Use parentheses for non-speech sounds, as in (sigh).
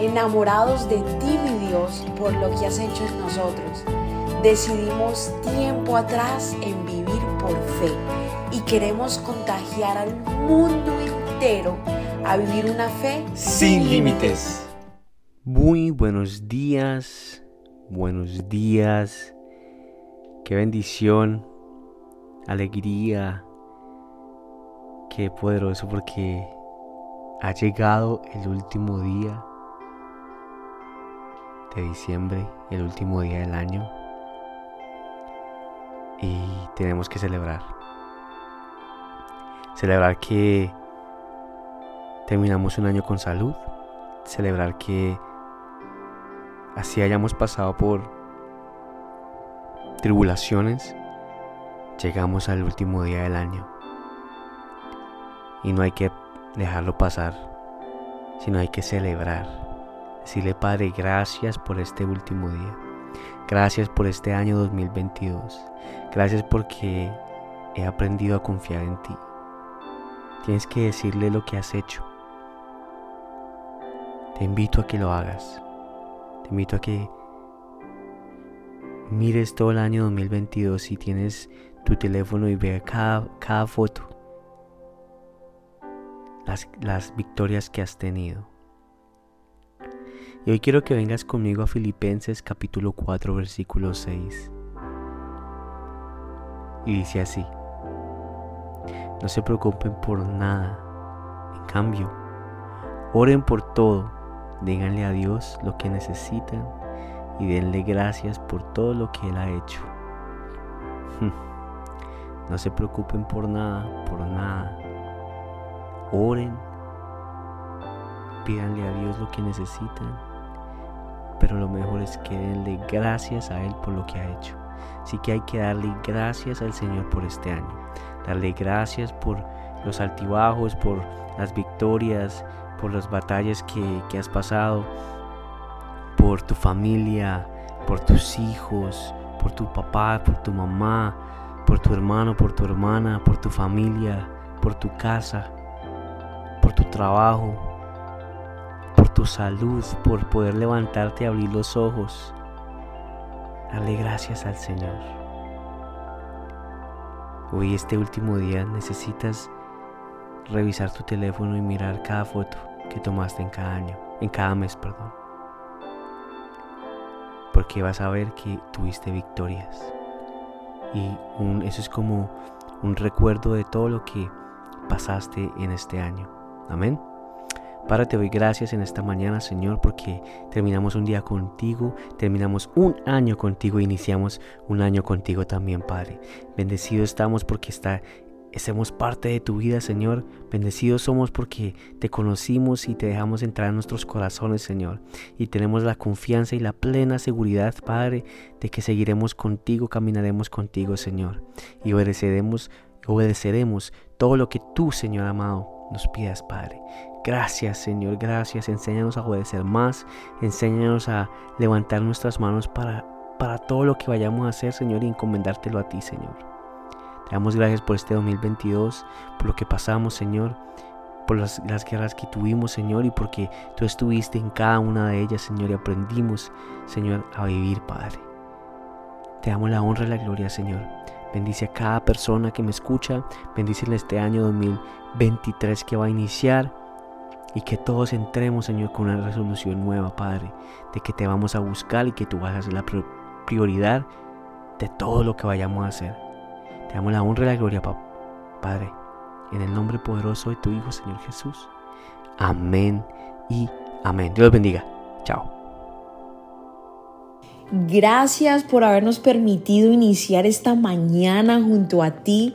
enamorados de ti, mi Dios, por lo que has hecho en nosotros. Decidimos tiempo atrás en vivir por fe y queremos contagiar al mundo entero a vivir una fe sin límites. Muy buenos días, buenos días. Qué bendición, alegría, qué poderoso porque ha llegado el último día de diciembre, el último día del año. Y tenemos que celebrar. Celebrar que terminamos un año con salud. Celebrar que así hayamos pasado por tribulaciones. Llegamos al último día del año. Y no hay que dejarlo pasar, sino hay que celebrar Decirle, Padre, gracias por este último día. Gracias por este año 2022. Gracias porque he aprendido a confiar en ti. Tienes que decirle lo que has hecho. Te invito a que lo hagas. Te invito a que mires todo el año 2022 y tienes tu teléfono y veas cada, cada foto. Las, las victorias que has tenido y hoy quiero que vengas conmigo a Filipenses capítulo 4 versículo 6. Y dice así, no se preocupen por nada, en cambio, oren por todo, díganle a Dios lo que necesitan y denle gracias por todo lo que Él ha hecho. (laughs) No se preocupen por nada, por nada. Oren, pídanle a Dios lo que necesitan pero lo mejor es que denle gracias a Él por lo que ha hecho. Así que hay que darle gracias al Señor por este año. Darle gracias por los altibajos, por las victorias, por las batallas que, que has pasado, por tu familia, por tus hijos, por tu papá, por tu mamá, por tu hermano, por tu hermana, por tu familia, por tu casa, por tu trabajo, tu salud, por poder levantarte y abrir los ojos. Dale gracias al Señor. Hoy, este último día, necesitas revisar tu teléfono y mirar cada foto que tomaste en cada año, en cada mes, perdón. Porque vas a ver que tuviste victorias. Y eso es como un recuerdo de todo lo que pasaste en este año. Amén. Padre, te doy gracias en esta mañana, Señor, porque terminamos un día contigo, terminamos un año contigo, iniciamos un año contigo también, Padre. Bendecidos estamos porque está, hacemos parte de tu vida, Señor. Bendecidos somos porque te conocimos y te dejamos entrar en nuestros corazones, Señor. Y tenemos la confianza y la plena seguridad, Padre, de que seguiremos contigo, caminaremos contigo, Señor. Y obedeceremos, obedeceremos todo lo que tú, Señor amado, nos pidas, Padre. Gracias, Señor, gracias. Enséñanos a obedecer más. Enséñanos a levantar nuestras manos para, para todo lo que vayamos a hacer, Señor, y encomendártelo a ti, Señor. Te damos gracias por este 2022, por lo que pasamos, Señor, por las, guerras que tuvimos, Señor, y porque tú estuviste en cada una de ellas, Señor, y aprendimos, Señor, a vivir, Padre. Te damos la honra y la gloria, Señor. Bendice a cada persona que me escucha. Bendice en este año 2023 que va a iniciar y que todos entremos, Señor, con una resolución nueva, Padre, de que te vamos a buscar y que tú vas a ser la prioridad de todo lo que vayamos a hacer. Te damos la honra y la gloria, Padre, en el nombre poderoso de tu Hijo, Señor Jesús. Amén y amén. Dios bendiga. Chao. Gracias por habernos permitido iniciar esta mañana junto a ti.